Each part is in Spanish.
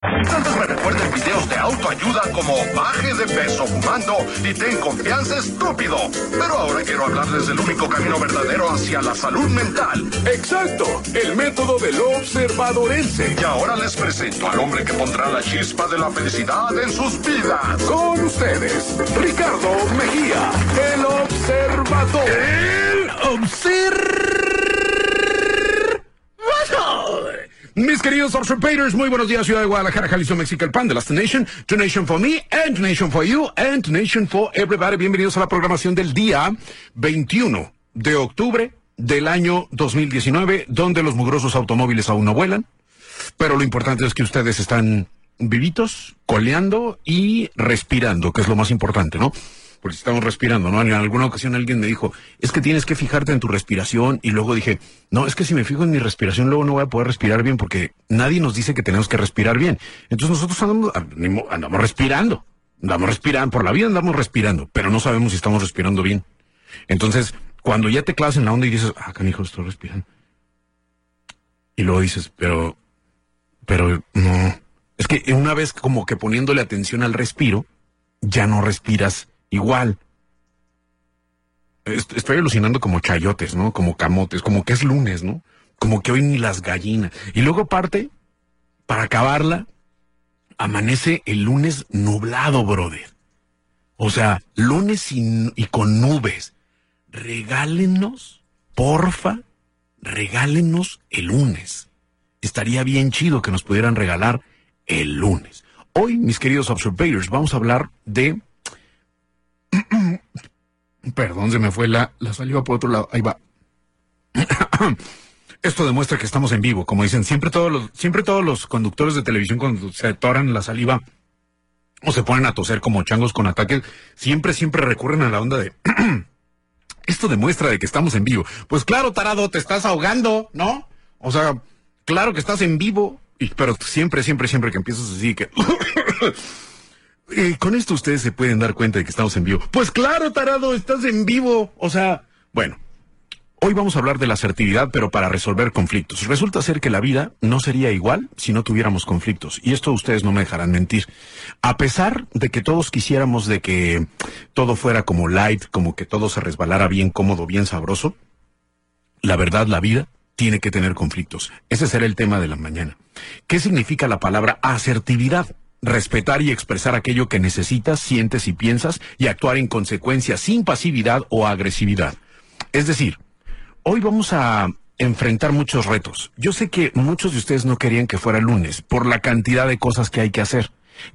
Tantos me recuerden videos de autoayuda como baje de peso fumando y ten confianza estúpido. Pero ahora quiero hablarles del único camino verdadero hacia la salud mental. Exacto, el método del observadorense. Y ahora les presento al hombre que pondrá la chispa de la felicidad en sus vidas. Con ustedes, Ricardo Mejía, el observador. El observador. Mis queridos observators, muy buenos días, Ciudad de Guadalajara, Jalisco, México, el pan de Last Nation, To Nation for me, and Nation for you, and Nation for everybody. Bienvenidos a la programación del día 21 de octubre del año 2019, donde los mugrosos automóviles aún no vuelan, pero lo importante es que ustedes están vivitos, coleando y respirando, que es lo más importante, ¿no? Porque estamos respirando, ¿no? En alguna ocasión alguien me dijo, es que tienes que fijarte en tu respiración, y luego dije, no, es que si me fijo en mi respiración, luego no voy a poder respirar bien, porque nadie nos dice que tenemos que respirar bien. Entonces nosotros andamos, andamos respirando, andamos respirando, por la vida andamos respirando, pero no sabemos si estamos respirando bien. Entonces, cuando ya te clavas en la onda y dices, ah, canijo, estoy respirando. Y luego dices, pero, pero no. Es que una vez como que poniéndole atención al respiro, ya no respiras igual. Estoy alucinando como chayotes, ¿no? Como camotes, como que es lunes, ¿no? Como que hoy ni las gallinas. Y luego parte, para acabarla, amanece el lunes nublado, brother. O sea, lunes y, y con nubes. Regálenos, porfa, regálenos el lunes. Estaría bien chido que nos pudieran regalar el lunes. Hoy, mis queridos observators, vamos a hablar de Perdón, se me fue la, la saliva por otro lado. Ahí va. Esto demuestra que estamos en vivo. Como dicen, siempre todos los, siempre todos los conductores de televisión cuando se atoran la saliva o se ponen a toser como changos con ataques, siempre, siempre recurren a la onda de esto demuestra de que estamos en vivo. Pues claro, tarado, te estás ahogando, ¿no? O sea, claro que estás en vivo, pero siempre, siempre, siempre que empiezas así que Con esto ustedes se pueden dar cuenta de que estamos en vivo. Pues claro, tarado, estás en vivo. O sea, bueno, hoy vamos a hablar de la asertividad, pero para resolver conflictos. Resulta ser que la vida no sería igual si no tuviéramos conflictos. Y esto ustedes no me dejarán mentir. A pesar de que todos quisiéramos de que todo fuera como light, como que todo se resbalara bien cómodo, bien sabroso, la verdad, la vida tiene que tener conflictos. Ese será el tema de la mañana. ¿Qué significa la palabra asertividad? Respetar y expresar aquello que necesitas, sientes y piensas y actuar en consecuencia sin pasividad o agresividad. Es decir, hoy vamos a enfrentar muchos retos. Yo sé que muchos de ustedes no querían que fuera lunes por la cantidad de cosas que hay que hacer.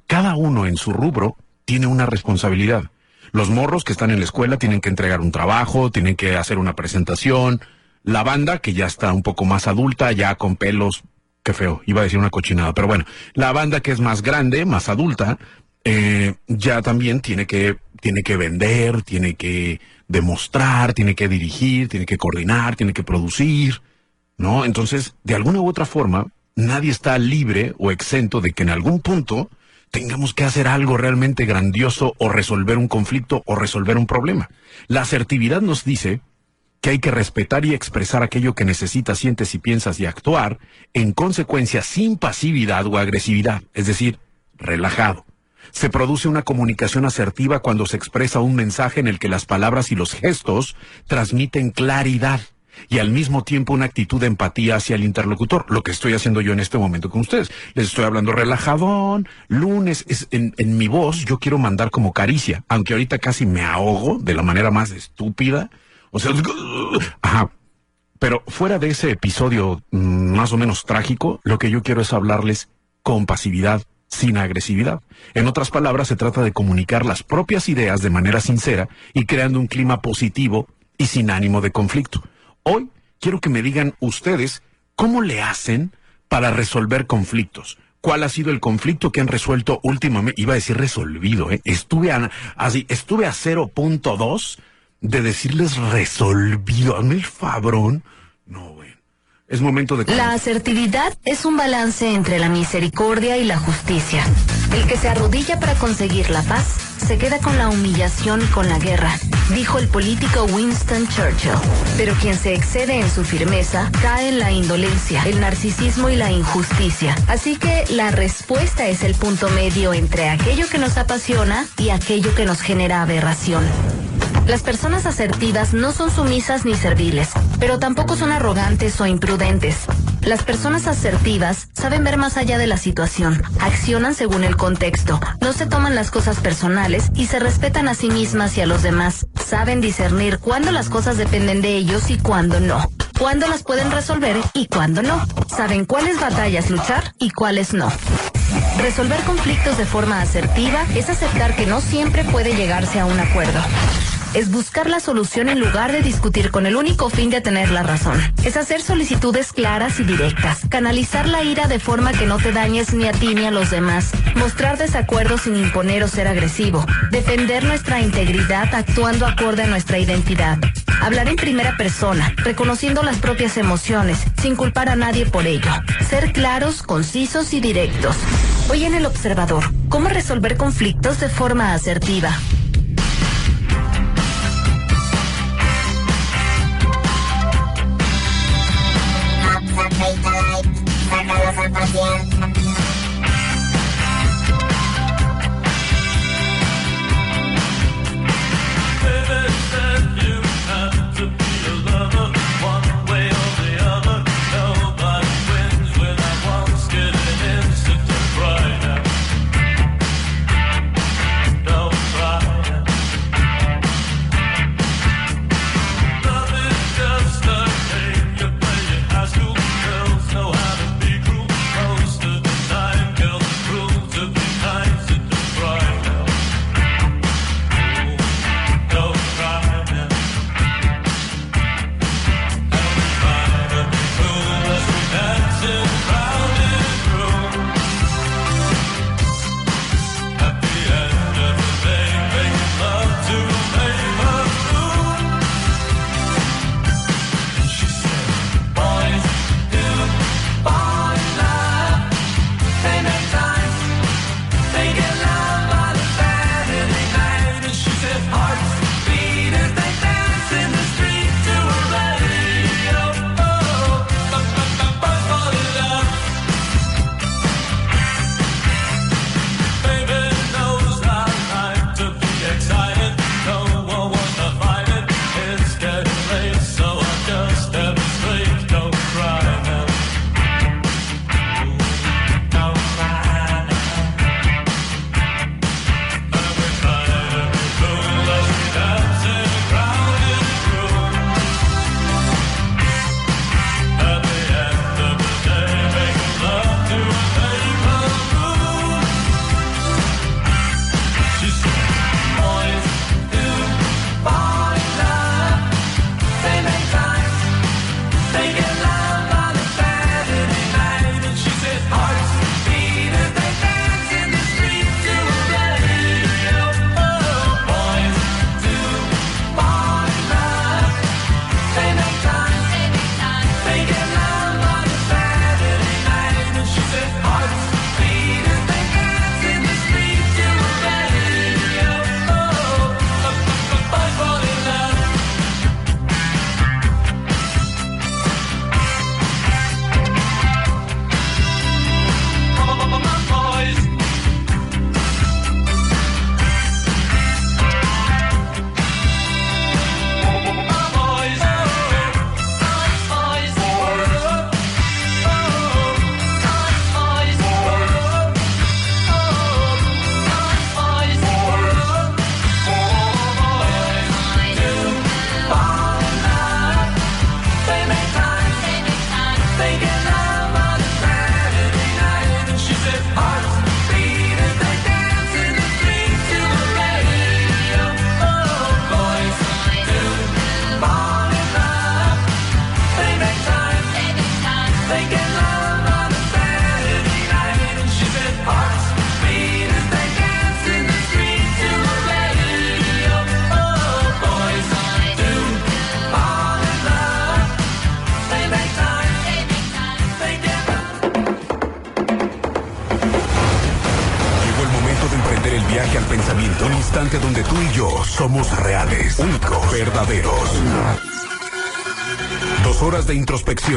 Cada uno en su rubro tiene una responsabilidad. Los morros que están en la escuela tienen que entregar un trabajo, tienen que hacer una presentación. La banda, que ya está un poco más adulta, ya con pelos qué feo, iba a decir una cochinada, pero bueno, la banda que es más grande, más adulta, eh, ya también tiene que, tiene que vender, tiene que demostrar, tiene que dirigir, tiene que coordinar, tiene que producir, ¿no? Entonces, de alguna u otra forma, nadie está libre o exento de que en algún punto tengamos que hacer algo realmente grandioso o resolver un conflicto o resolver un problema. La asertividad nos dice que hay que respetar y expresar aquello que necesitas, sientes y piensas y actuar, en consecuencia sin pasividad o agresividad, es decir, relajado. Se produce una comunicación asertiva cuando se expresa un mensaje en el que las palabras y los gestos transmiten claridad y al mismo tiempo una actitud de empatía hacia el interlocutor, lo que estoy haciendo yo en este momento con ustedes. Les estoy hablando relajadón, lunes, es, en, en mi voz yo quiero mandar como caricia, aunque ahorita casi me ahogo de la manera más estúpida, o sea, ajá. Pero fuera de ese episodio mm, más o menos trágico, lo que yo quiero es hablarles con pasividad, sin agresividad. En otras palabras, se trata de comunicar las propias ideas de manera sincera y creando un clima positivo y sin ánimo de conflicto. Hoy quiero que me digan ustedes cómo le hacen para resolver conflictos, cuál ha sido el conflicto que han resuelto últimamente. Iba a decir resolvido, ¿eh? Estuve a, así, estuve a 0.2 de decirles resolvido. Hazme el fabrón. No, güey. Es momento de... La asertividad es un balance entre la misericordia y la justicia. El que se arrodilla para conseguir la paz se queda con la humillación y con la guerra, dijo el político Winston Churchill. Pero quien se excede en su firmeza cae en la indolencia, el narcisismo y la injusticia. Así que la respuesta es el punto medio entre aquello que nos apasiona y aquello que nos genera aberración. Las personas asertivas no son sumisas ni serviles, pero tampoco son arrogantes o imprudentes. Las personas asertivas saben ver más allá de la situación, accionan según el contexto, no se toman las cosas personales y se respetan a sí mismas y a los demás. Saben discernir cuándo las cosas dependen de ellos y cuándo no. Cuándo las pueden resolver y cuándo no. Saben cuáles batallas luchar y cuáles no. Resolver conflictos de forma asertiva es aceptar que no siempre puede llegarse a un acuerdo es buscar la solución en lugar de discutir con el único fin de tener la razón. Es hacer solicitudes claras y directas, canalizar la ira de forma que no te dañes ni a ti ni a los demás, mostrar desacuerdo sin imponer o ser agresivo, defender nuestra integridad actuando acorde a nuestra identidad, hablar en primera persona, reconociendo las propias emociones, sin culpar a nadie por ello, ser claros, concisos y directos. Hoy en el observador, ¿cómo resolver conflictos de forma asertiva? problem.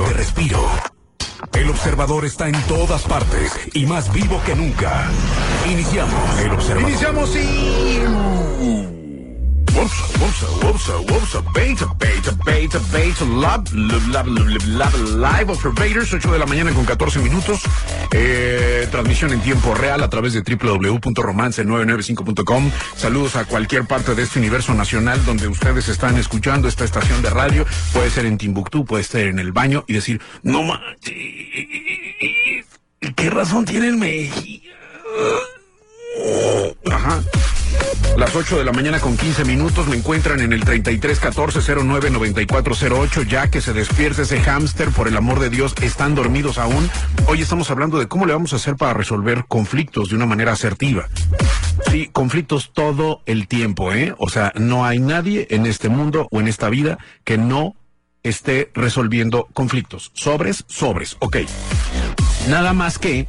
De respiro. El observador está en todas partes y más vivo que nunca. Iniciamos el observador. Iniciamos y... Wopsa, wopsa, wopsa, wopsa, beta, beta, beta, beta, lab, lab, lab, live observators, 8 de la mañana con 14 minutos. Eh, transmisión en tiempo real a través de www.romance995.com. Saludos a cualquier parte de este universo nacional donde ustedes están escuchando esta estación de radio. Puede ser en Timbuktu, puede estar en el baño y decir, no manches, ¿qué razón tiene el Mejía? Ajá. Las 8 de la mañana con 15 minutos me encuentran en el 33 14 09 9408. Ya que se despierte ese hámster, por el amor de Dios, están dormidos aún. Hoy estamos hablando de cómo le vamos a hacer para resolver conflictos de una manera asertiva. Sí, conflictos todo el tiempo, ¿eh? O sea, no hay nadie en este mundo o en esta vida que no esté resolviendo conflictos. Sobres, sobres, ok. Nada más que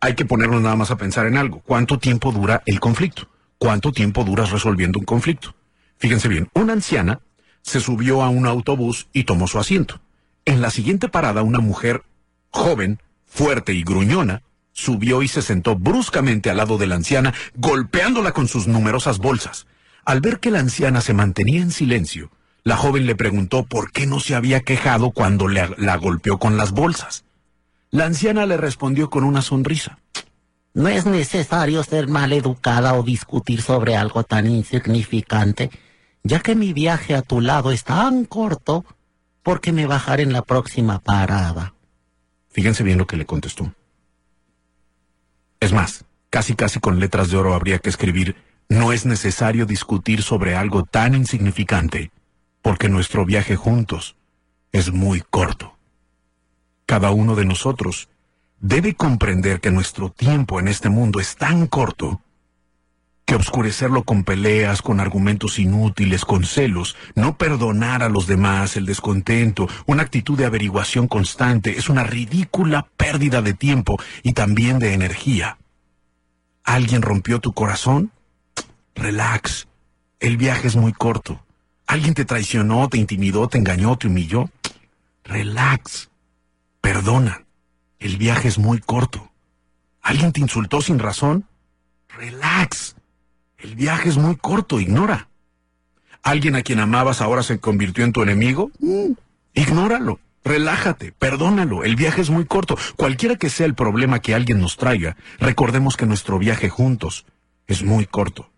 hay que ponernos nada más a pensar en algo. ¿Cuánto tiempo dura el conflicto? ¿Cuánto tiempo duras resolviendo un conflicto? Fíjense bien, una anciana se subió a un autobús y tomó su asiento. En la siguiente parada, una mujer joven, fuerte y gruñona, subió y se sentó bruscamente al lado de la anciana, golpeándola con sus numerosas bolsas. Al ver que la anciana se mantenía en silencio, la joven le preguntó por qué no se había quejado cuando la, la golpeó con las bolsas. La anciana le respondió con una sonrisa. No es necesario ser mal educada o discutir sobre algo tan insignificante, ya que mi viaje a tu lado es tan corto porque me bajaré en la próxima parada. Fíjense bien lo que le contestó. Es más, casi casi con letras de oro habría que escribir, no es necesario discutir sobre algo tan insignificante, porque nuestro viaje juntos es muy corto. Cada uno de nosotros debe comprender que nuestro tiempo en este mundo es tan corto que obscurecerlo con peleas, con argumentos inútiles, con celos, no perdonar a los demás, el descontento, una actitud de averiguación constante, es una ridícula pérdida de tiempo y también de energía. ¿Alguien rompió tu corazón? Relax. El viaje es muy corto. ¿Alguien te traicionó, te intimidó, te engañó, te humilló? Relax. Perdona. El viaje es muy corto. ¿Alguien te insultó sin razón? Relax. El viaje es muy corto, ignora. ¿Alguien a quien amabas ahora se convirtió en tu enemigo? Mm, ignóralo. Relájate, perdónalo, el viaje es muy corto. Cualquiera que sea el problema que alguien nos traiga, recordemos que nuestro viaje juntos es muy corto.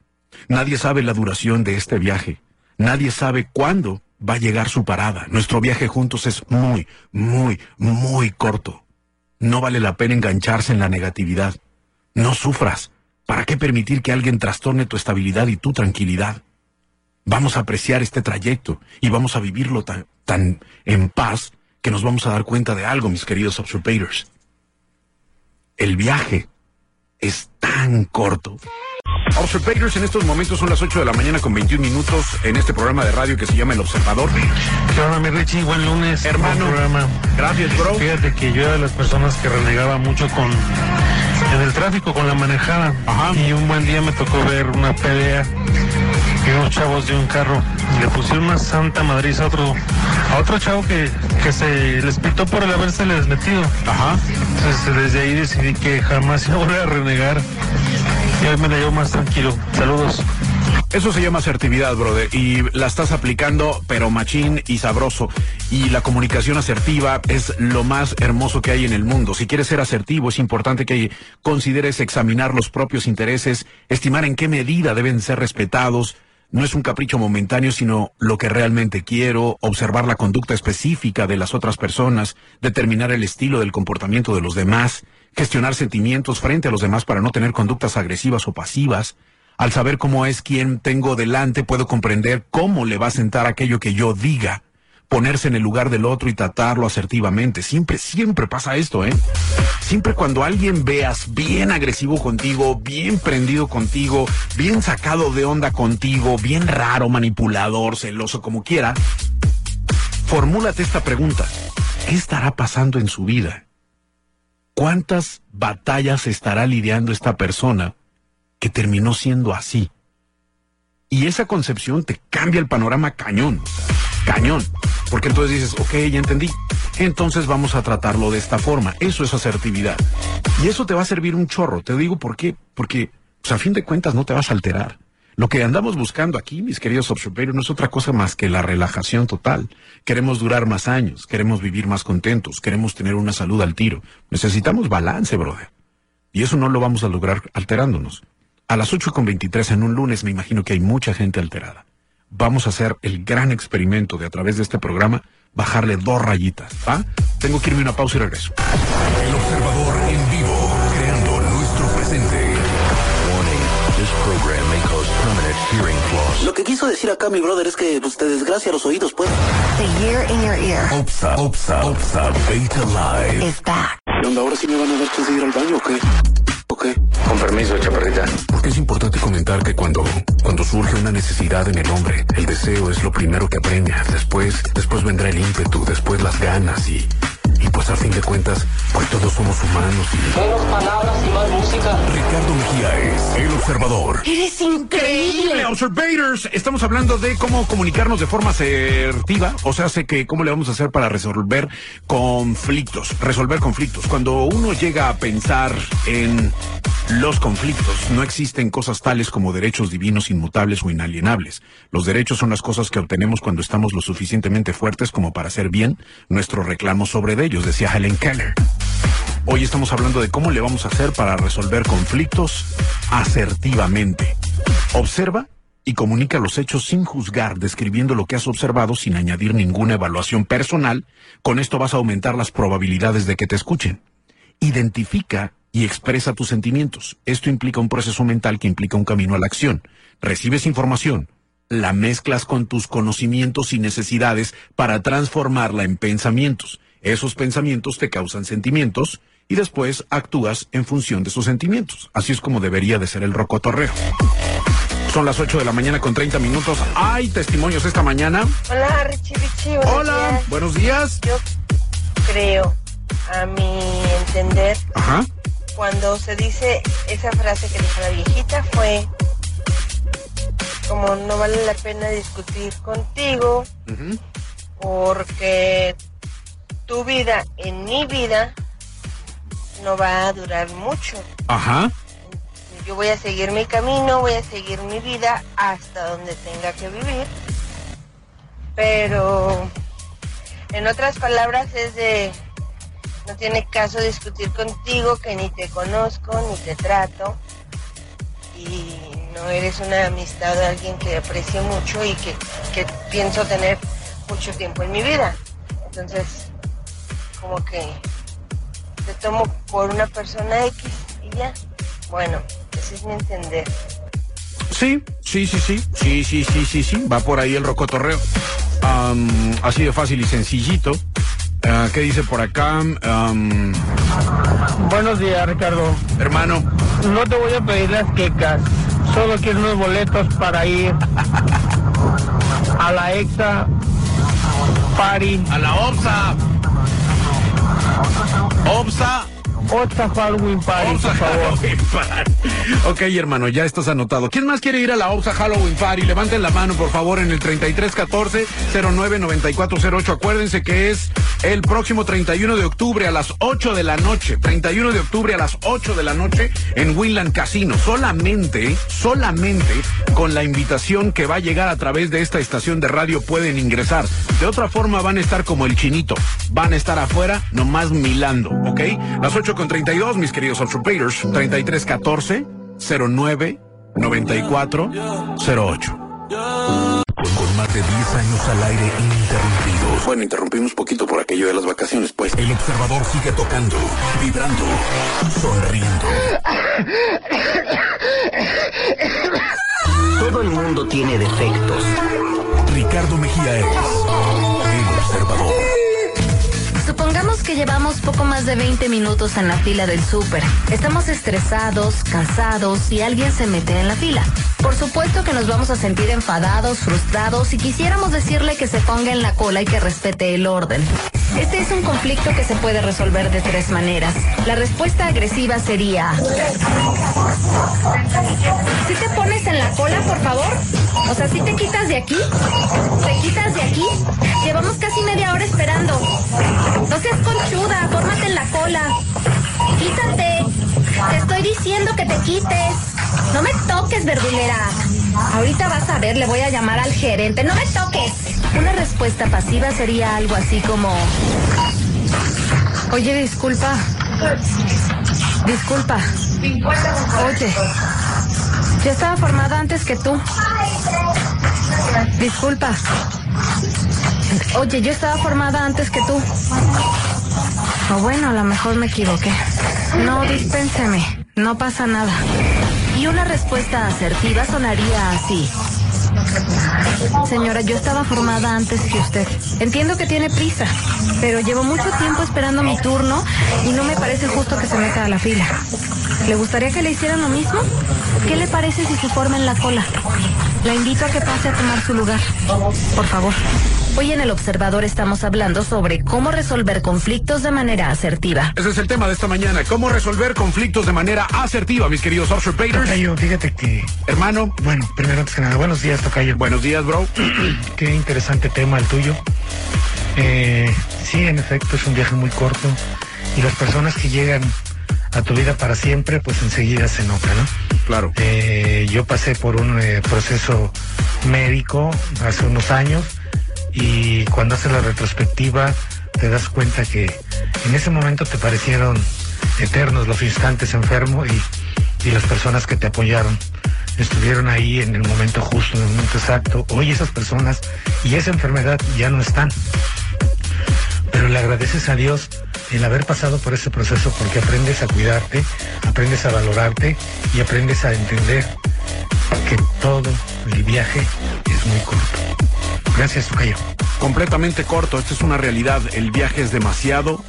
Nadie sabe la duración de este viaje. Nadie sabe cuándo va a llegar su parada. Nuestro viaje juntos es muy, muy, muy corto. No vale la pena engancharse en la negatividad. No sufras. ¿Para qué permitir que alguien trastorne tu estabilidad y tu tranquilidad? Vamos a apreciar este trayecto y vamos a vivirlo tan, tan en paz que nos vamos a dar cuenta de algo, mis queridos observators. El viaje es tan corto. Observators, en estos momentos son las 8 de la mañana con 21 minutos en este programa de radio que se llama El Observador. ¿Qué onda, mi Richie? Buen lunes. Hermano. Buen programa. Gracias, bro. Fíjate que yo era de las personas que renegaba mucho con en el tráfico, con la manejada. Ajá. Y un buen día me tocó ver una pelea y unos chavos de un carro le pusieron una santa madriz a otro, a otro chavo que, que se les pitó por el haberse les metido. Ajá. Entonces desde ahí decidí que jamás iba a volver a renegar. Y hoy me la llevo más tranquilo. Saludos. Eso se llama asertividad, brother, y la estás aplicando, pero machín y sabroso. Y la comunicación asertiva es lo más hermoso que hay en el mundo. Si quieres ser asertivo, es importante que consideres examinar los propios intereses, estimar en qué medida deben ser respetados. No es un capricho momentáneo, sino lo que realmente quiero, observar la conducta específica de las otras personas, determinar el estilo del comportamiento de los demás, gestionar sentimientos frente a los demás para no tener conductas agresivas o pasivas. Al saber cómo es quien tengo delante, puedo comprender cómo le va a sentar aquello que yo diga. Ponerse en el lugar del otro y tratarlo asertivamente. Siempre, siempre pasa esto, ¿eh? Siempre cuando alguien veas bien agresivo contigo, bien prendido contigo, bien sacado de onda contigo, bien raro, manipulador, celoso, como quiera, formúlate esta pregunta. ¿Qué estará pasando en su vida? ¿Cuántas batallas estará lidiando esta persona que terminó siendo así. Y esa concepción te cambia el panorama cañón, cañón. Porque entonces dices, ok, ya entendí. Entonces vamos a tratarlo de esta forma. Eso es asertividad. Y eso te va a servir un chorro. Te digo por qué. Porque, pues a fin de cuentas, no te vas a alterar. Lo que andamos buscando aquí, mis queridos observadores, no es otra cosa más que la relajación total. Queremos durar más años, queremos vivir más contentos, queremos tener una salud al tiro. Necesitamos balance, brother. Y eso no lo vamos a lograr alterándonos. A las 8 con 23 en un lunes me imagino que hay mucha gente alterada. Vamos a hacer el gran experimento de a través de este programa bajarle dos rayitas, ¿va? Tengo que irme a una pausa y regreso. El observador en vivo, creando nuestro presente. This program may cause permanent hearing loss. Lo que quiso decir acá mi brother es que pues, te desgracia los oídos, pues. The year in your ear OPSA, OPSA, OPSA, Beta Live. is back. ¿Qué onda? ¿Ahora sí me van a dar chance de ir al baño o qué? ¿O qué? Con permiso, chaparrita. Porque es importante comentar que cuando, cuando surge una necesidad en el hombre, el deseo es lo primero que apremia. Después, después vendrá el ímpetu, después las ganas y, y pues a fin de cuentas, pues todos somos humanos y... Menos palabras y más música. Ricardo Mejía es el observador. Eres increíble. Observators, estamos hablando de cómo comunicarnos de forma asertiva, o sea, sé que cómo le vamos a hacer para resolver conflictos, resolver conflictos. Cuando uno llega a pensar en los conflictos, no existen cosas tales como derechos divinos inmutables o inalienables. Los derechos son las cosas que obtenemos cuando estamos lo suficientemente fuertes como para hacer bien nuestro reclamo sobre ellos, decía Helen Keller. Hoy estamos hablando de cómo le vamos a hacer para resolver conflictos asertivamente. Observa y comunica los hechos sin juzgar, describiendo lo que has observado sin añadir ninguna evaluación personal. Con esto vas a aumentar las probabilidades de que te escuchen. Identifica y expresa tus sentimientos. Esto implica un proceso mental que implica un camino a la acción. Recibes información, la mezclas con tus conocimientos y necesidades para transformarla en pensamientos. Esos pensamientos te causan sentimientos y después actúas en función de esos sentimientos. Así es como debería de ser el rocotorreo. Son las 8 de la mañana con 30 minutos. Hay testimonios esta mañana. Hola, Richie Richie. buenos Hola, días. buenos días. Yo creo, a mi entender, Ajá. cuando se dice esa frase que dijo la viejita fue como no vale la pena discutir contigo porque tu vida en mi vida no va a durar mucho. Ajá. Yo voy a seguir mi camino, voy a seguir mi vida hasta donde tenga que vivir. Pero, en otras palabras, es de, no tiene caso discutir contigo que ni te conozco, ni te trato. Y no eres una amistad de alguien que aprecio mucho y que, que pienso tener mucho tiempo en mi vida. Entonces, como que te tomo por una persona X y ya. Bueno, ese es mi entender. Sí, sí, sí, sí. Sí, sí, sí, sí, sí. Va por ahí el rocotorreo. Am, así de fácil y sencillito. Ah, ¿Qué dice por acá? Buenos días, Ricardo. hermano. No te voy a pedir las quecas. Solo quiero unos boletos para ir a la EXA Party. A la OPSA. OPSA. Oxa Halloween Party, por favor. Halloween Party. Ok, hermano, ya estás anotado. ¿Quién más quiere ir a la OPSA Halloween Party? Levanten la mano, por favor, en el 3314-099408. Acuérdense que es el próximo 31 de octubre a las 8 de la noche. 31 de octubre a las 8 de la noche en Winland Casino. Solamente, solamente con la invitación que va a llegar a través de esta estación de radio pueden ingresar. De otra forma van a estar como el chinito. Van a estar afuera nomás milando, ¿ok? Las 8 con 32, mis queridos Observators. 3314 09 94 08. Con, con más de 10 años al aire ininterrumpidos. Bueno, interrumpimos poquito por aquello de las vacaciones, pues. El observador sigue tocando, vibrando, sonriendo. Todo el mundo tiene defectos. Ricardo Mejía es el observador. Supongamos que llevamos poco más de 20 minutos en la fila del súper. Estamos estresados, cansados y alguien se mete en la fila. Por supuesto que nos vamos a sentir enfadados, frustrados y quisiéramos decirle que se ponga en la cola y que respete el orden. Este es un conflicto que se puede resolver de tres maneras. La respuesta agresiva sería... ¿Si te pones en la cola, por favor? O sea, si te quitas de aquí? ¿Te quitas de aquí? Llevamos casi media hora esperando. No seas conchuda, fórmate en la cola. Quítate. Te estoy diciendo que te quites. No me toques, verdulera. Ahorita vas a ver, le voy a llamar al gerente. No me toques. Una respuesta pasiva sería algo así como... Oye, disculpa. Disculpa. Oye. Yo estaba formada antes que tú. Disculpa. Oye, yo estaba formada antes que tú. O bueno, a lo mejor me equivoqué. No, dispénseme. No pasa nada. Una respuesta asertiva sonaría así. Señora, yo estaba formada antes que usted. Entiendo que tiene prisa, pero llevo mucho tiempo esperando mi turno y no me parece justo que se meta a la fila. ¿Le gustaría que le hicieran lo mismo? ¿Qué le parece si se forma en la cola? La invito a que pase a tomar su lugar. Por favor. Hoy en El Observador estamos hablando sobre cómo resolver conflictos de manera asertiva. Ese es el tema de esta mañana. ¿Cómo resolver conflictos de manera asertiva, mis queridos usurpators? Tocayo, fíjate que... Hermano. Bueno, primero antes que nada, buenos días, Tocayo. Buenos días, bro. Qué interesante tema el tuyo. Eh, sí, en efecto, es un viaje muy corto. Y las personas que llegan a tu vida para siempre, pues enseguida se nota, ¿no? Claro. Eh, yo pasé por un eh, proceso médico hace unos años y cuando haces la retrospectiva te das cuenta que en ese momento te parecieron eternos los instantes enfermo y, y las personas que te apoyaron estuvieron ahí en el momento justo, en el momento exacto. Hoy esas personas y esa enfermedad ya no están. Pero le agradeces a Dios el haber pasado por ese proceso porque aprendes a cuidarte, aprendes a valorarte y aprendes a entender que todo el viaje es muy corto. Gracias, Tocayo. Completamente corto, esta es una realidad. El viaje es demasiado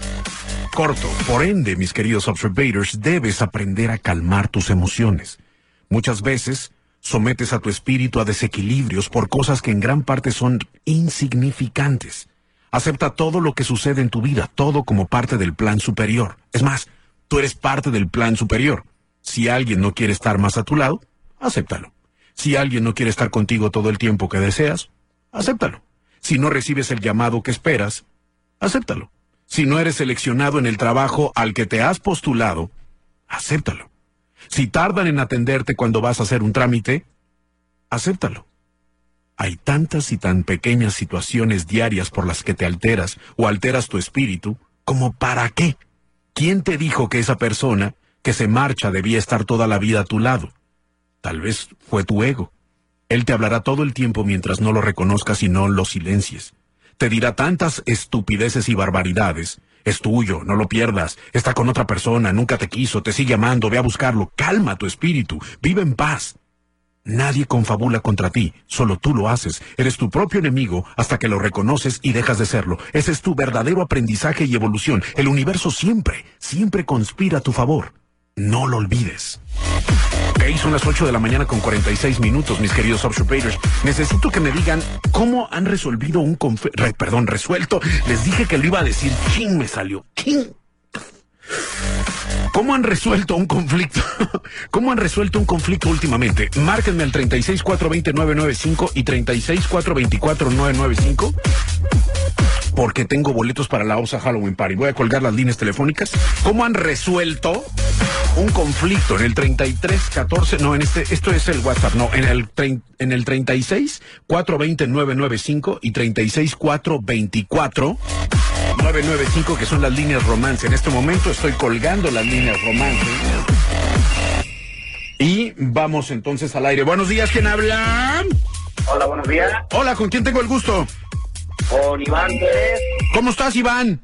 corto. Por ende, mis queridos observators, debes aprender a calmar tus emociones. Muchas veces sometes a tu espíritu a desequilibrios por cosas que en gran parte son insignificantes. Acepta todo lo que sucede en tu vida, todo como parte del plan superior. Es más, tú eres parte del plan superior. Si alguien no quiere estar más a tu lado, acéptalo. Si alguien no quiere estar contigo todo el tiempo que deseas, acéptalo. Si no recibes el llamado que esperas, acéptalo. Si no eres seleccionado en el trabajo al que te has postulado, acéptalo. Si tardan en atenderte cuando vas a hacer un trámite, acéptalo. Hay tantas y tan pequeñas situaciones diarias por las que te alteras o alteras tu espíritu, como para qué. ¿Quién te dijo que esa persona que se marcha debía estar toda la vida a tu lado? Tal vez fue tu ego. Él te hablará todo el tiempo mientras no lo reconozcas y no lo silencies. Te dirá tantas estupideces y barbaridades. Es tuyo, no lo pierdas. Está con otra persona, nunca te quiso, te sigue amando, ve a buscarlo. Calma tu espíritu, vive en paz. Nadie confabula contra ti, solo tú lo haces. Eres tu propio enemigo hasta que lo reconoces y dejas de serlo. Ese es tu verdadero aprendizaje y evolución. El universo siempre, siempre conspira a tu favor. No lo olvides. Ok, son las 8 de la mañana con 46 minutos, mis queridos observators. Necesito que me digan cómo han resolvido un conflicto. perdón, resuelto. Les dije que lo iba a decir. ¿Quién me salió? ¿Quién? ¿Cómo han resuelto un conflicto? ¿Cómo han resuelto un conflicto últimamente? Márquenme al 36420995 y 36424995 porque tengo boletos para la OSA Halloween Party. Voy a colgar las líneas telefónicas. ¿Cómo han resuelto un conflicto en el 3314? No, en este, esto es el WhatsApp, no, en el, en el 36 420 995 y 36 424 995, que son las líneas romance. En este momento estoy colgando las líneas romance. Y vamos entonces al aire. Buenos días, ¿quién habla? Hola, buenos días. Hola, ¿con quién tengo el gusto? Con Iván Pérez. ¿Cómo estás, Iván?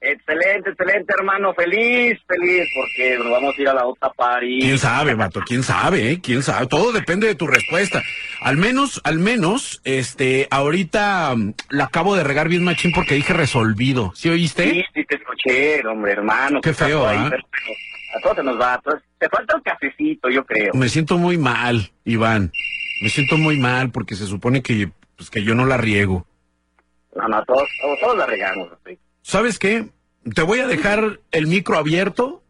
Excelente, excelente, hermano. Feliz, feliz, porque nos vamos a ir a la otra party. ¿Quién sabe, vato? ¿Quién sabe, eh? ¿Quién sabe? Todo depende de tu respuesta. Al menos, al menos, este, ahorita um, la acabo de regar bien machín porque dije resolvido. ¿Sí oíste? Sí, sí te escuché, hombre, hermano. Qué feo, ¿ah? pero A todos se nos va. a todos- Te falta un cafecito, yo creo. Me siento muy mal, Iván. Me siento muy mal porque se supone que, pues, que yo no la riego. No, no, todos, todos, la regamos. sí. ¿sabes qué? Te voy a dejar el micro abierto,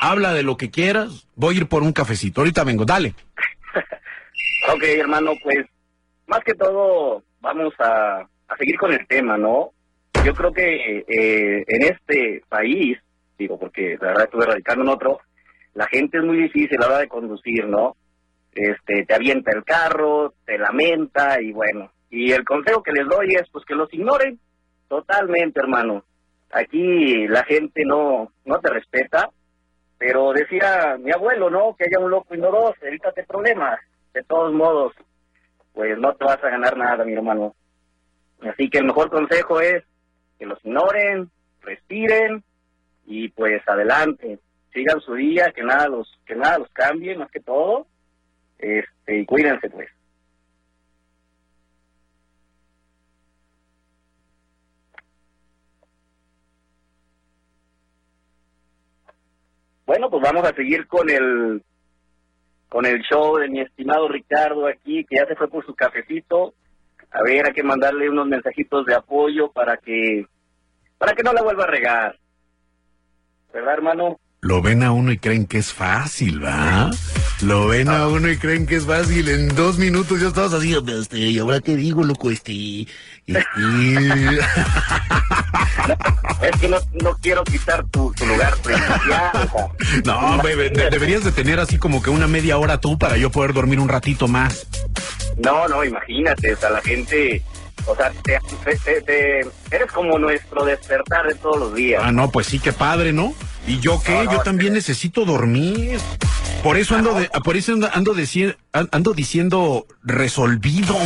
habla de lo que quieras, voy a ir por un cafecito, ahorita vengo, dale. Ok, hermano, pues más que todo vamos a, a seguir con el tema, ¿no? Yo creo que eh, en este país, digo, porque la verdad estuve radicando en otro, la gente es muy difícil a la hora de conducir, ¿no? Este, te avienta el carro, te lamenta y bueno. Y el consejo que les doy es pues que los ignoren totalmente, hermano. Aquí la gente no no te respeta, pero decía mi abuelo, ¿no? Que haya un loco y no dos, evítate problemas. De todos modos, pues no te vas a ganar nada, mi hermano. Así que el mejor consejo es que los ignoren, respiren y pues adelante, sigan su día, que nada los que nada los cambie, más que todo, este y cuídense pues. Bueno, pues vamos a seguir con el con el show de mi estimado Ricardo aquí, que ya se fue por su cafecito. A ver, hay que mandarle unos mensajitos de apoyo para que para que no la vuelva a regar. ¿Verdad, hermano? Lo ven a uno y creen que es fácil, ¿va? Lo ven a uno y creen que es fácil. En dos minutos ya estabas así, este, y ahora qué digo, loco, este. este... Es que no, no quiero quitar tu, tu lugar No, bebé, de- deberías de tener así como que una media hora tú para yo poder dormir un ratito más. No, no, imagínate, o sea, la gente, o sea, te, te- te- te- eres como nuestro despertar de todos los días. Ah, no, pues sí, qué padre, ¿no? ¿Y yo qué? No, no, yo también necesito dormir. Por eso ando, de, por eso ando, ando, deci- ando diciendo resolvido.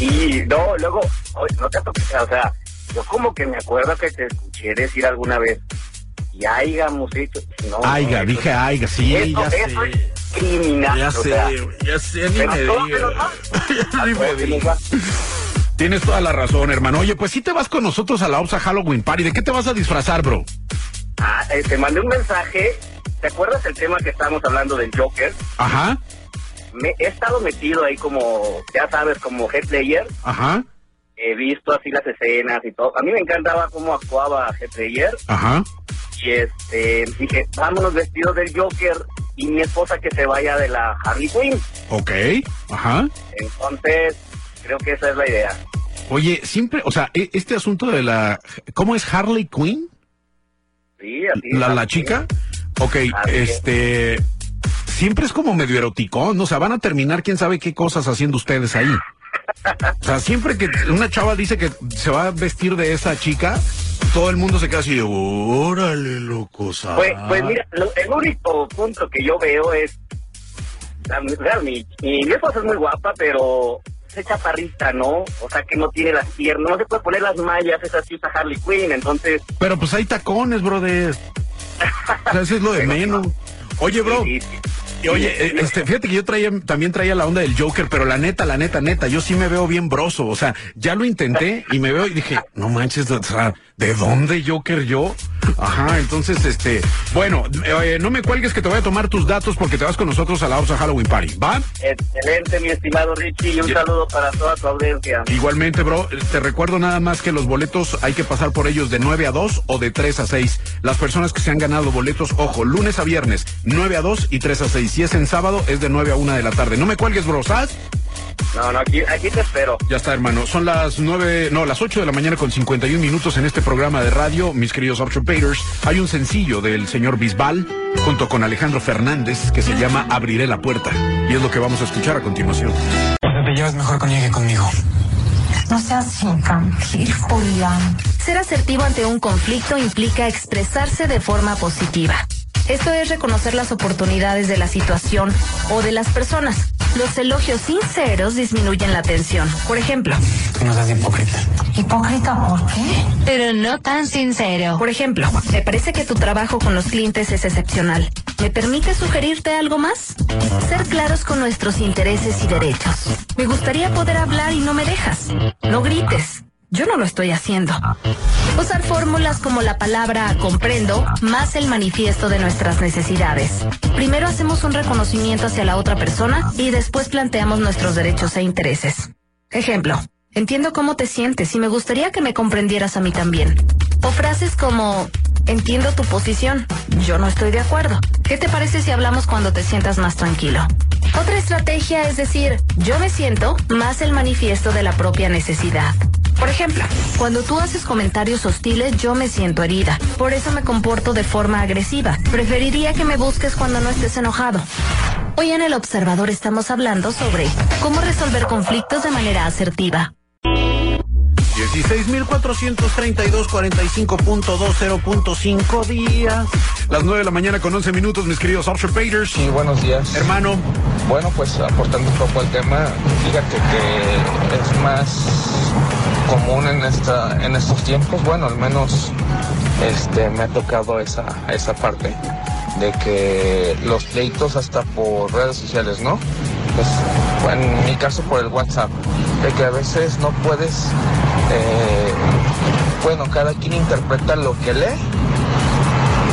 Y no, luego, oye, no te toques, o sea, yo como que me acuerdo que te escuché decir alguna vez, y hayamos hecho, no, Aiga, no, dije eso- aiga, sí, eso, ya eso sé. es criminal, Ya o sé, sea, ya sé, ni me digas. ni. Tienes toda la razón, hermano. Oye, pues sí te vas con nosotros a la OPSA Halloween Party. ¿De qué te vas a disfrazar, bro? Ah, eh, te mandé un mensaje, ¿te acuerdas el tema que estábamos hablando del Joker? Ajá, Me, he estado metido ahí como, ya sabes, como head player, ajá, he visto así las escenas y todo. A mí me encantaba cómo actuaba Heath Ledger ajá. y este dije, vámonos vestidos del Joker y mi esposa que se vaya de la Harley Quinn. Ok, ajá. Entonces, creo que esa es la idea. Oye, siempre, o sea, e- este asunto de la... ¿Cómo es Harley Quinn? Sí, así ¿La, la chica? Ok, Así es. este... Siempre es como medio eroticón, ¿no? o sea, van a terminar quién sabe qué cosas haciendo ustedes ahí. O sea, siempre que una chava dice que se va a vestir de esa chica, todo el mundo se queda así de, órale, loco, sa-". Pues, pues mira, lo- el único punto que yo veo es, mi, mi, mi esposa es muy guapa, pero es chaparrita, ¿no? O sea, que no tiene las piernas, no se puede poner las mallas, esas que usa Harley Quinn, entonces... Pero pues hay tacones, brother. O sea, eso es lo de menos. Oye, bro. Y Oye, este, fíjate que yo traía, también traía la onda del Joker, pero la neta, la neta, neta, yo sí me veo bien broso. O sea, ya lo intenté y me veo y dije, no manches, o sea, ¿de dónde Joker yo? Ajá, entonces, este, bueno, eh, no me cuelgues que te voy a tomar tus datos porque te vas con nosotros a la OPSA Halloween Party, ¿va? Excelente, mi estimado Richie, y un saludo para toda tu audiencia. Igualmente, bro, te recuerdo nada más que los boletos hay que pasar por ellos de 9 a 2 o de 3 a 6. Las personas que se han ganado boletos, ojo, lunes a viernes, 9 a 2 y 3 a 6. Si es en sábado, es de 9 a 1 de la tarde. No me cuelgues, bro, ¿sabes? No, no, aquí, aquí te espero. Ya está, hermano. Son las 9, no, las 8 de la mañana con 51 minutos en este programa de radio, mis queridos Option Painters. Hay un sencillo del señor Bisbal junto con Alejandro Fernández que se llama Abriré la puerta. Y es lo que vamos a escuchar a continuación. Te llevas mejor con ella que conmigo. No seas infantil, Julián. Ser asertivo ante un conflicto implica expresarse de forma positiva. Esto es reconocer las oportunidades de la situación o de las personas. Los elogios sinceros disminuyen la tensión. Por ejemplo, Tú no seas hipócrita. ¿Hipócrita por qué? Pero no tan sincero. Por ejemplo, me parece que tu trabajo con los clientes es excepcional. ¿Me permite sugerirte algo más? Ser claros con nuestros intereses y derechos. Me gustaría poder hablar y no me dejas. No grites. Yo no lo estoy haciendo. Usar fórmulas como la palabra comprendo más el manifiesto de nuestras necesidades. Primero hacemos un reconocimiento hacia la otra persona y después planteamos nuestros derechos e intereses. Ejemplo, Entiendo cómo te sientes y me gustaría que me comprendieras a mí también. O frases como, entiendo tu posición, yo no estoy de acuerdo. ¿Qué te parece si hablamos cuando te sientas más tranquilo? Otra estrategia es decir, yo me siento más el manifiesto de la propia necesidad. Por ejemplo, cuando tú haces comentarios hostiles, yo me siento herida. Por eso me comporto de forma agresiva. Preferiría que me busques cuando no estés enojado. Hoy en El Observador estamos hablando sobre cómo resolver conflictos de manera asertiva. 16.432.45.20.5 días. Las 9 de la mañana con 11 minutos, mis queridos Offshore Paiders. Sí, buenos días. Hermano. Bueno, pues aportando un poco al tema, fíjate que es más común en esta en estos tiempos, bueno, al menos este me ha tocado esa esa parte de que los pleitos hasta por redes sociales, ¿no? Pues, en mi caso por el WhatsApp, de que a veces no puedes, eh, bueno, cada quien interpreta lo que lee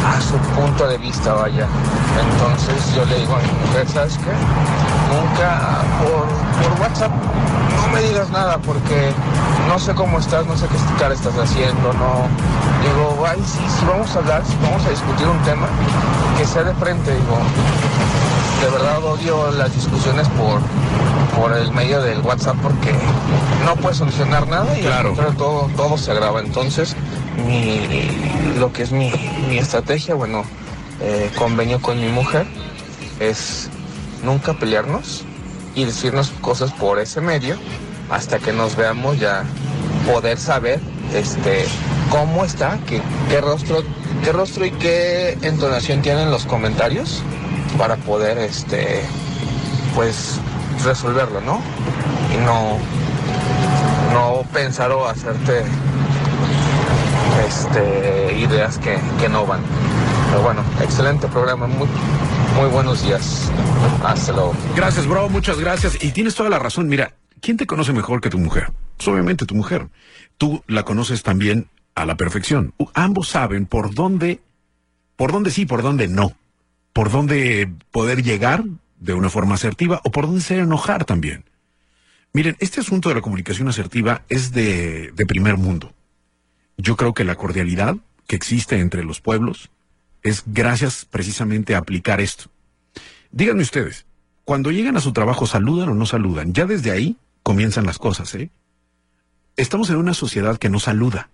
a su punto de vista, vaya. Entonces yo le digo a mi mujer, ¿sabes qué? Nunca por, por WhatsApp no me digas nada porque no sé cómo estás, no sé qué cara estás haciendo, no. Digo, ay, sí, vamos a hablar, si vamos a discutir un tema, que sea de frente, digo. De verdad odio las discusiones por, por el medio del WhatsApp porque no puedes solucionar nada y Claro. todo, todo se agrava. Entonces, mi, lo que es mi, mi estrategia, bueno, eh, convenio con mi mujer, es nunca pelearnos y decirnos cosas por ese medio hasta que nos veamos ya poder saber este cómo está, qué, qué rostro, qué rostro y qué entonación tienen los comentarios para poder este pues resolverlo, ¿no? Y no no pensar o hacerte este ideas que, que no van. Pero bueno, excelente programa, muy, muy buenos días. Hasta luego. Gracias, bro, muchas gracias. Y tienes toda la razón. Mira, ¿quién te conoce mejor que tu mujer? Pues obviamente tu mujer. Tú la conoces también a la perfección. Ambos saben por dónde, por dónde sí, por dónde no. Por dónde poder llegar de una forma asertiva o por dónde se enojar también. Miren, este asunto de la comunicación asertiva es de, de primer mundo. Yo creo que la cordialidad que existe entre los pueblos es gracias precisamente a aplicar esto. Díganme ustedes, cuando llegan a su trabajo, ¿saludan o no saludan? Ya desde ahí comienzan las cosas, ¿eh? Estamos en una sociedad que no saluda.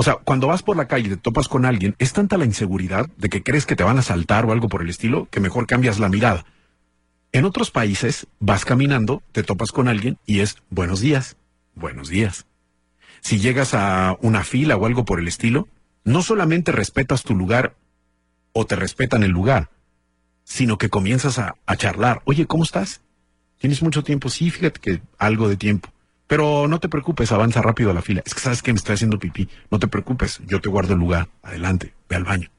O sea, cuando vas por la calle y te topas con alguien, es tanta la inseguridad de que crees que te van a saltar o algo por el estilo, que mejor cambias la mirada. En otros países, vas caminando, te topas con alguien y es buenos días, buenos días. Si llegas a una fila o algo por el estilo, no solamente respetas tu lugar o te respetan el lugar, sino que comienzas a, a charlar. Oye, ¿cómo estás? ¿Tienes mucho tiempo? Sí, fíjate que algo de tiempo. Pero no te preocupes, avanza rápido a la fila. Es que sabes que me estoy haciendo pipí. No te preocupes, yo te guardo el lugar. Adelante, ve al baño.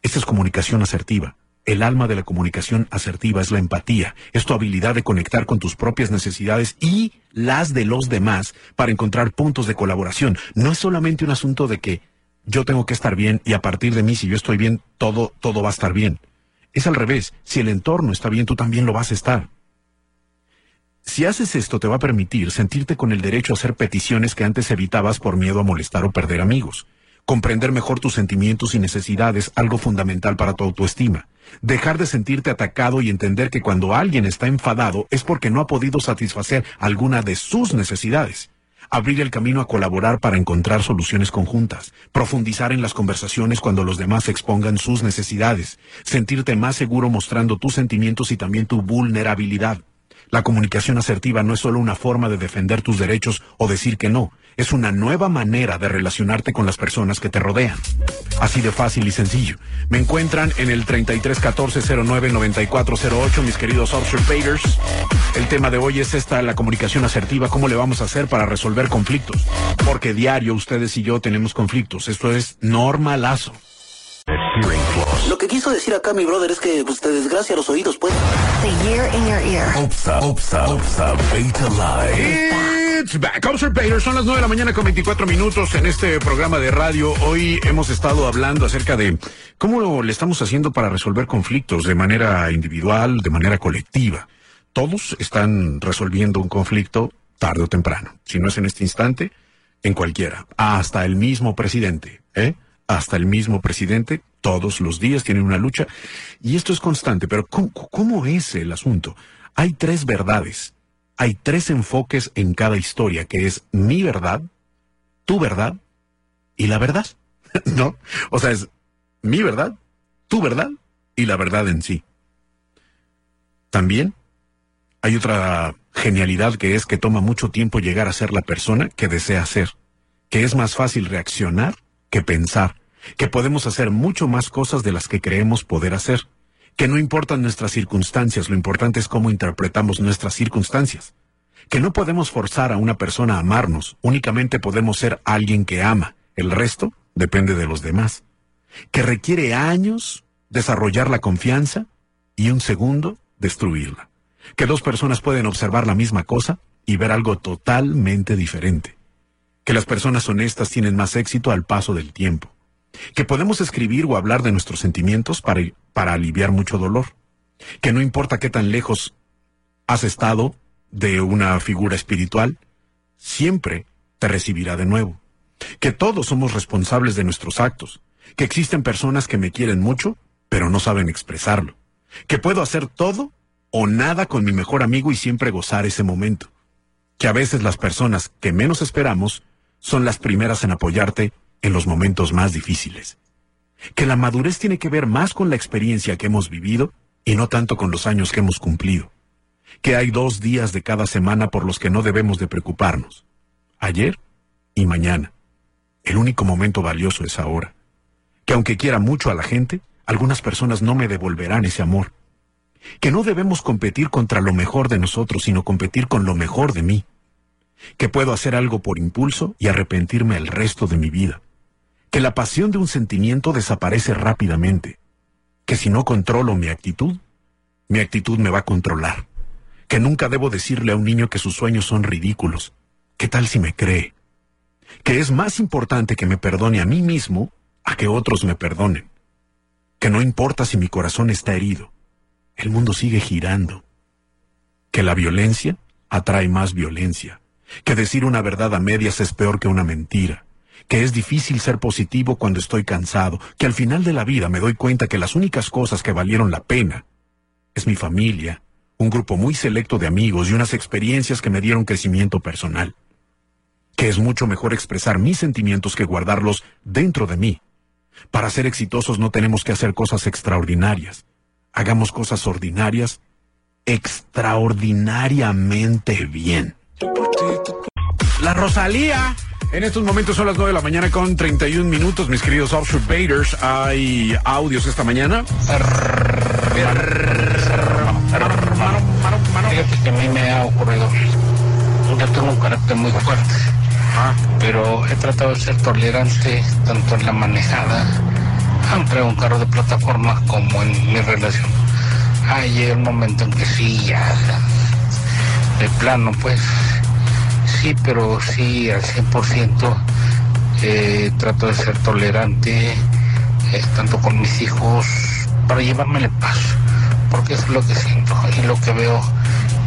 Esta es comunicación asertiva. El alma de la comunicación asertiva es la empatía, es tu habilidad de conectar con tus propias necesidades y las de los demás para encontrar puntos de colaboración. No es solamente un asunto de que yo tengo que estar bien y a partir de mí, si yo estoy bien, todo, todo va a estar bien. Es al revés, si el entorno está bien, tú también lo vas a estar. Si haces esto te va a permitir sentirte con el derecho a hacer peticiones que antes evitabas por miedo a molestar o perder amigos. Comprender mejor tus sentimientos y necesidades, algo fundamental para tu autoestima. Dejar de sentirte atacado y entender que cuando alguien está enfadado es porque no ha podido satisfacer alguna de sus necesidades. Abrir el camino a colaborar para encontrar soluciones conjuntas. Profundizar en las conversaciones cuando los demás expongan sus necesidades. Sentirte más seguro mostrando tus sentimientos y también tu vulnerabilidad. La comunicación asertiva no es solo una forma de defender tus derechos o decir que no, es una nueva manera de relacionarte con las personas que te rodean. Así de fácil y sencillo. Me encuentran en el 3314099408, mis queridos Paiders. El tema de hoy es esta, la comunicación asertiva, cómo le vamos a hacer para resolver conflictos. Porque diario ustedes y yo tenemos conflictos. Esto es normalazo. Lo que quiso decir acá mi brother es que pues, desgracia los oídos, pues. The year in your ear. Opsa, Opsa, Opsa, Beta Live. It's back. Offshore Paiders. Son las 9 de la mañana con 24 minutos en este programa de radio. Hoy hemos estado hablando acerca de cómo le estamos haciendo para resolver conflictos de manera individual, de manera colectiva. Todos están resolviendo un conflicto tarde o temprano. Si no es en este instante, en cualquiera. Hasta el mismo presidente, ¿eh? Hasta el mismo presidente, todos los días tienen una lucha. Y esto es constante, pero ¿cómo, es el asunto? Hay tres verdades. Hay tres enfoques en cada historia, que es mi verdad, tu verdad y la verdad. ¿No? O sea, es mi verdad, tu verdad y la verdad en sí. También hay otra genialidad que es que toma mucho tiempo llegar a ser la persona que desea ser, que es más fácil reaccionar que pensar, que podemos hacer mucho más cosas de las que creemos poder hacer, que no importan nuestras circunstancias, lo importante es cómo interpretamos nuestras circunstancias, que no podemos forzar a una persona a amarnos, únicamente podemos ser alguien que ama, el resto depende de los demás, que requiere años desarrollar la confianza y un segundo destruirla, que dos personas pueden observar la misma cosa y ver algo totalmente diferente, que las personas honestas tienen más éxito al paso del tiempo, que podemos escribir o hablar de nuestros sentimientos para, para aliviar mucho dolor, que no importa qué tan lejos has estado de una figura espiritual, siempre te recibirá de nuevo, que todos somos responsables de nuestros actos, que existen personas que me quieren mucho, pero no saben expresarlo, que puedo hacer todo o nada con mi mejor amigo y siempre gozar ese momento, que a veces las personas que menos esperamos son las primeras en apoyarte en los momentos más difíciles, que la madurez tiene que ver más con la experiencia que hemos vivido y no tanto con los años que hemos cumplido, que hay dos días de cada semana por los que no debemos de preocuparnos, ayer y mañana. El único momento valioso es ahora, que aunque quiera mucho a la gente, algunas personas no me devolverán ese amor, que no debemos competir contra lo mejor de nosotros, sino competir con lo mejor de mí, que puedo hacer algo por impulso y arrepentirme el resto de mi vida, que la pasión de un sentimiento desaparece rápidamente, que si no controlo mi actitud, mi actitud me va a controlar, que nunca debo decirle a un niño que sus sueños son ridículos, ¿qué tal si me cree? Que es más importante que me perdone a mí mismo a que otros me perdonen, que no importa si mi corazón está herido, el mundo sigue girando, que la violencia atrae más violencia, que decir una verdad a medias es peor que una mentira, que es difícil ser positivo cuando estoy cansado, que al final de la vida me doy cuenta que las únicas cosas que valieron la pena es mi familia, un grupo muy selecto de amigos y unas experiencias que me dieron crecimiento personal, que es mucho mejor expresar mis sentimientos que guardarlos dentro de mí. Para ser exitosos no tenemos que hacer cosas extraordinarias, hagamos cosas ordinarias extraordinariamente bien. La Rosalía. En estos momentos son las 9 de la mañana con 31 minutos, mis queridos Offshore Baiters. Hay audios esta mañana. Fíjate que a mí me ha ocurrido. Yo tengo un carácter muy fuerte, pero he tratado de ser tolerante tanto en la manejada, entre un carro de plataforma, como en mi relación. Hay un momento en que sí, ya, de plano, pues, sí, pero sí, al 100% eh, trato de ser tolerante, eh, tanto con mis hijos, para llevarme el paz, porque es lo que siento y lo que veo,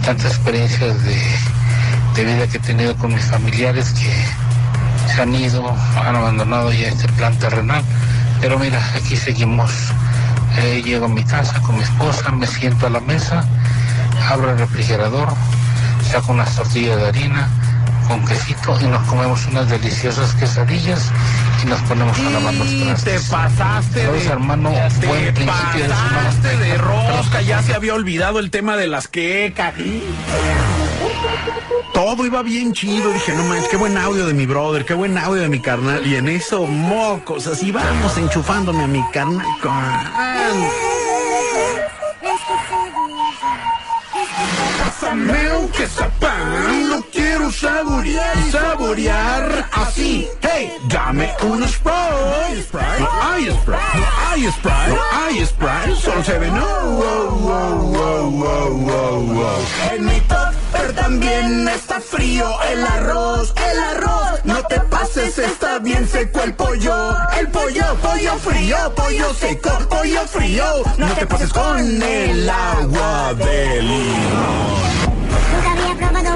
tantas experiencias de, de vida que he tenido con mis familiares que se han ido, han abandonado ya este plan terrenal, pero mira, aquí seguimos. Eh, llego a mi casa con mi esposa, me siento a la mesa, abro el refrigerador, saco unas tortillas de harina con quesito y nos comemos unas deliciosas quesadillas y nos ponemos a lavar los trastes. Te pasaste Saludos, de, hermano, te buen principio de semana. pasaste de rosca, ya se había olvidado el tema de las quecas. Todo iba bien chido, dije, no manches, qué buen audio de mi brother, qué buen audio de mi carnal. Y en eso, mocos, así vamos enchufándome a mi carnal. con- Quiero saborear así. Hey, dame un Sprite. No hay Sprite, no hay Sprite, no hay Sprite, solo se ve no. En mi topper también está frío el arroz, el arroz. No te pases, está bien seco el pollo. El pollo, pollo frío, pollo seco, pollo frío. No te pases con el agua de limón.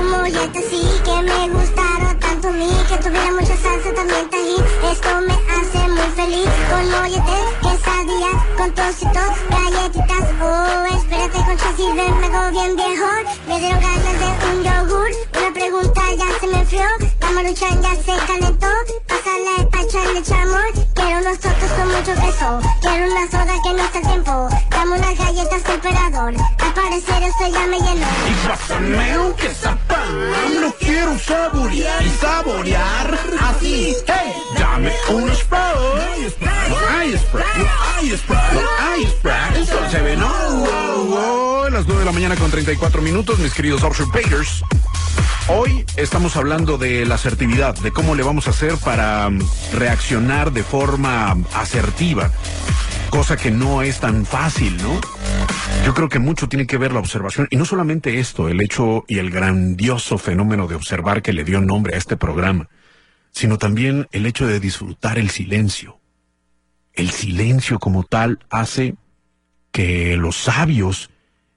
Un molletes sí que me gustaron tanto a mí que tuviera mucha salsa también tajín. Esto me hace muy feliz con molletes, quesadillas, con tocitos, galletitas. Oh, espérate con chasis, me hago bien viejo. Me dieron ganas de un yogur. Una pregunta ya se me enfrió. La maruchan ya se calentó. Pásala el pacha le echamos. Quiero unos totos con mucho queso. Quiero una soda que no está el tiempo. Dame unas galletas temperador. Al parecer esto ya me llenó. Y pásame un quesapán, lo quiero saborear y saborear así. Hey, dame un Sprite, hay Sprite, hay Sprite, hay Sprite, eso se ve, no. Oh, las 9 de la mañana con 34 minutos, mis queridos Observators. Hoy estamos hablando de la asertividad, de cómo le vamos a hacer para mm, reaccionar de forma asertiva, cosa que no es tan fácil, ¿no? Yo creo que mucho tiene que ver la observación, y no solamente esto, el hecho y el grandioso fenómeno de observar que le dio nombre a este programa, sino también el hecho de disfrutar el silencio. El silencio como tal hace que los sabios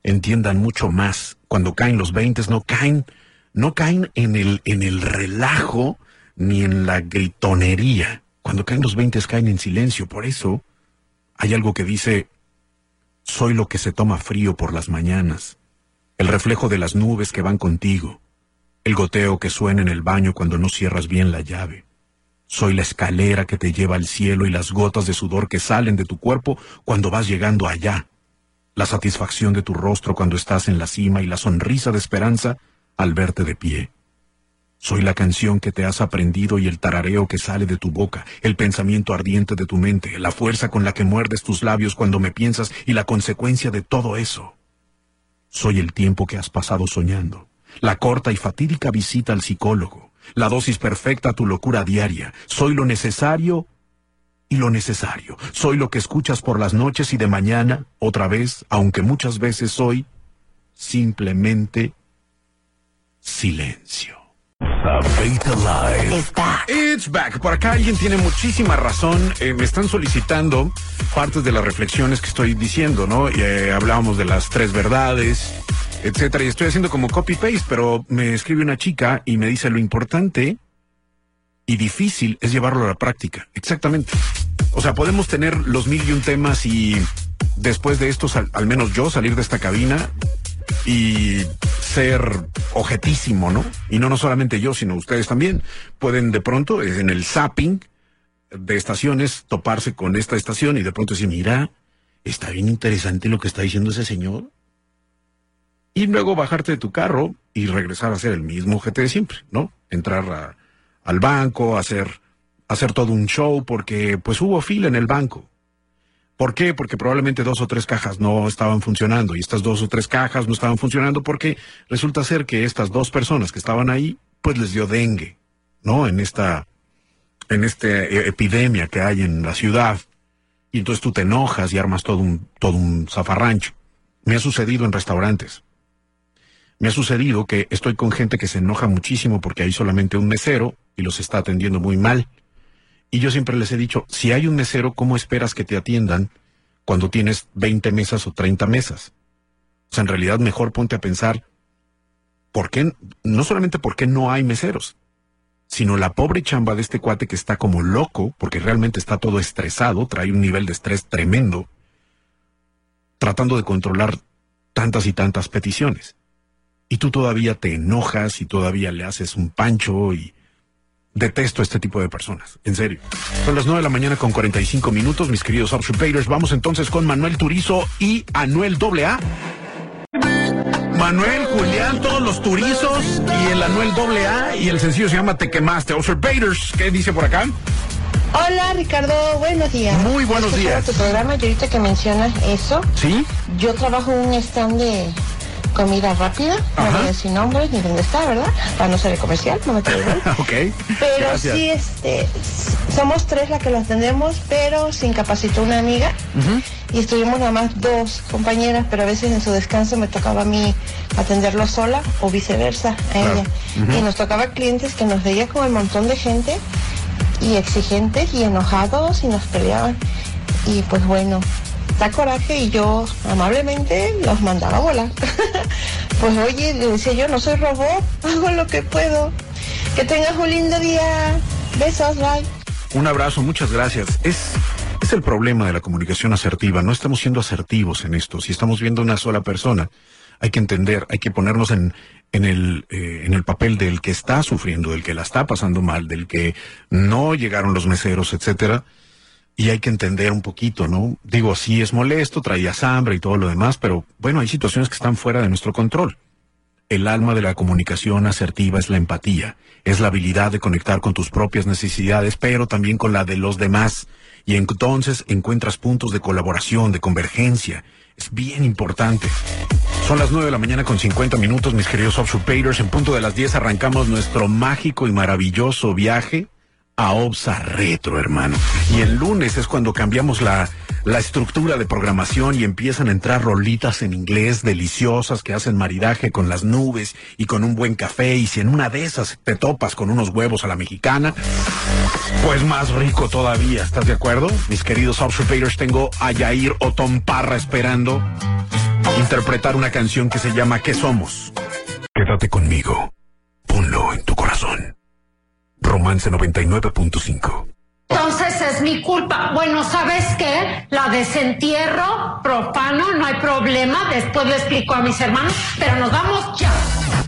entiendan mucho más. Cuando caen los veintes, no caen, no caen en el, en el relajo ni en la gritonería. Cuando caen los veintes caen en silencio. Por eso hay algo que dice, soy lo que se toma frío por las mañanas, el reflejo de las nubes que van contigo, el goteo que suena en el baño cuando no cierras bien la llave. Soy la escalera que te lleva al cielo y las gotas de sudor que salen de tu cuerpo cuando vas llegando allá. La satisfacción de tu rostro cuando estás en la cima y la sonrisa de esperanza al verte de pie. Soy la canción que te has aprendido y el tarareo que sale de tu boca, el pensamiento ardiente de tu mente, la fuerza con la que muerdes tus labios cuando me piensas y la consecuencia de todo eso. Soy el tiempo que has pasado soñando, la corta y fatídica visita al psicólogo, la dosis perfecta a tu locura diaria. Soy lo necesario y lo necesario. Soy lo que escuchas por las noches y de mañana, otra vez, aunque muchas veces soy simplemente silencio. It's back. It's back. Por acá alguien tiene muchísima razón. Eh, me están solicitando partes de las reflexiones que estoy diciendo, ¿no? Eh, hablábamos de las tres verdades, etcétera. Y estoy haciendo como copy-paste, pero me escribe una chica y me dice lo importante y difícil es llevarlo a la práctica. Exactamente. O sea, podemos tener los mil y un temas y después de estos, al, al menos yo, salir de esta cabina y ser objetísimo, ¿no? Y no, no solamente yo, sino ustedes también pueden de pronto en el zapping de estaciones toparse con esta estación y de pronto decir, mira, está bien interesante lo que está diciendo ese señor. Y luego bajarte de tu carro y regresar a hacer el mismo GT de siempre, ¿no? Entrar al banco, hacer, hacer todo un show porque pues hubo fila en el banco. ¿Por qué? Porque probablemente dos o tres cajas no estaban funcionando y estas dos o tres cajas no estaban funcionando porque resulta ser que estas dos personas que estaban ahí pues les dio dengue, ¿no? En esta en esta epidemia que hay en la ciudad y entonces tú te enojas y armas todo un todo un zafarrancho. Me ha sucedido en restaurantes. Me ha sucedido que estoy con gente que se enoja muchísimo porque hay solamente un mesero y los está atendiendo muy mal. Y yo siempre les he dicho, si hay un mesero, ¿cómo esperas que te atiendan cuando tienes 20 mesas o 30 mesas? O sea, en realidad mejor ponte a pensar, ¿por qué? No solamente por qué no hay meseros, sino la pobre chamba de este cuate que está como loco, porque realmente está todo estresado, trae un nivel de estrés tremendo, tratando de controlar tantas y tantas peticiones. Y tú todavía te enojas y todavía le haces un pancho y Detesto este tipo de personas, en serio. Son las 9 de la mañana con 45 minutos, mis queridos Observators. Vamos entonces con Manuel Turizo y Anuel AA. Manuel, Julián, todos los turizos y el Anuel AA y el sencillo se llama Te quemaste. Observators, ¿qué dice por acá? Hola Ricardo, buenos días. Muy buenos días. tu programa y ahorita que mencionas eso, ¿Sí? yo trabajo en un stand de comida rápida, no voy a decir nombres ni dónde está, ¿verdad? Para no ser el comercial, no me quedo ok. Pero sí, este, somos tres las que lo atendemos, pero se incapacitó una amiga y estuvimos nada más dos compañeras, pero a veces en su descanso me tocaba a mí atenderlo sola o viceversa a ella. Y nos tocaba clientes que nos veía con el montón de gente y exigentes y enojados y nos peleaban. Y pues bueno, da coraje y yo amablemente los mandaba a volar. Pues oye, le decía yo, no soy robot, hago lo que puedo. Que tengas un lindo día. Besos, bye. Un abrazo, muchas gracias. Es, es el problema de la comunicación asertiva. No estamos siendo asertivos en esto. Si estamos viendo una sola persona, hay que entender, hay que ponernos en, en, el, eh, en el papel del que está sufriendo, del que la está pasando mal, del que no llegaron los meseros, etcétera. Y hay que entender un poquito, ¿no? Digo, sí es molesto, traías hambre y todo lo demás, pero bueno, hay situaciones que están fuera de nuestro control. El alma de la comunicación asertiva es la empatía, es la habilidad de conectar con tus propias necesidades, pero también con la de los demás. Y entonces encuentras puntos de colaboración, de convergencia. Es bien importante. Son las 9 de la mañana con 50 minutos, mis queridos Observators. En punto de las 10 arrancamos nuestro mágico y maravilloso viaje a OBSA Retro, hermano. Y el lunes es cuando cambiamos la, la estructura de programación y empiezan a entrar rolitas en inglés deliciosas que hacen maridaje con las nubes y con un buen café. Y si en una de esas te topas con unos huevos a la mexicana, pues más rico todavía. ¿Estás de acuerdo? Mis queridos Observators, tengo a Yair Otón Parra esperando interpretar una canción que se llama ¿Qué somos? Quédate conmigo. Ponlo en tu corazón. Romance 99.5. Entonces es mi culpa. Bueno, ¿sabes qué? La desentierro, profano, no hay problema. Después le explico a mis hermanos, pero nos vamos ya.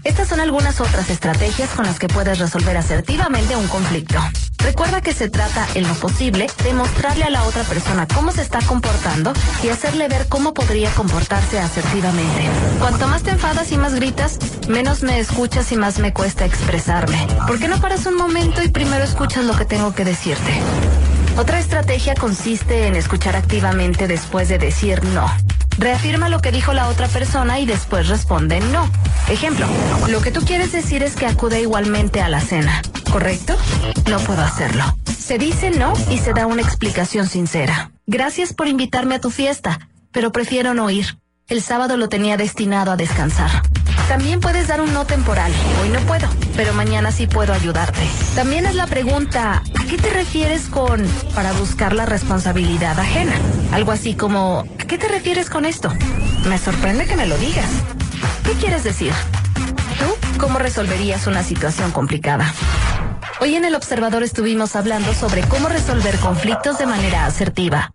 Estas son algunas otras estrategias con las que puedes resolver asertivamente un conflicto. Recuerda que se trata, en lo posible, de mostrarle a la otra persona cómo se está comportando y hacerle ver cómo podría comportarse asertivamente. Cuanto más te enfadas y más gritas, menos me escuchas y más me cuesta expresarme. ¿Por qué no paras un momento y primero escuchas lo que tengo que decirte? Otra estrategia consiste en escuchar activamente después de decir no. Reafirma lo que dijo la otra persona y después responde no. Ejemplo, lo que tú quieres decir es que acude igualmente a la cena, ¿correcto? No puedo hacerlo. Se dice no y se da una explicación sincera. Gracias por invitarme a tu fiesta, pero prefiero no ir. El sábado lo tenía destinado a descansar. También puedes dar un no temporal. Hoy no puedo, pero mañana sí puedo ayudarte. También es la pregunta, ¿a qué te refieres con para buscar la responsabilidad ajena? Algo así como, ¿a qué te refieres con esto? Me sorprende que me lo digas. ¿Qué quieres decir? ¿Tú cómo resolverías una situación complicada? Hoy en el Observador estuvimos hablando sobre cómo resolver conflictos de manera asertiva.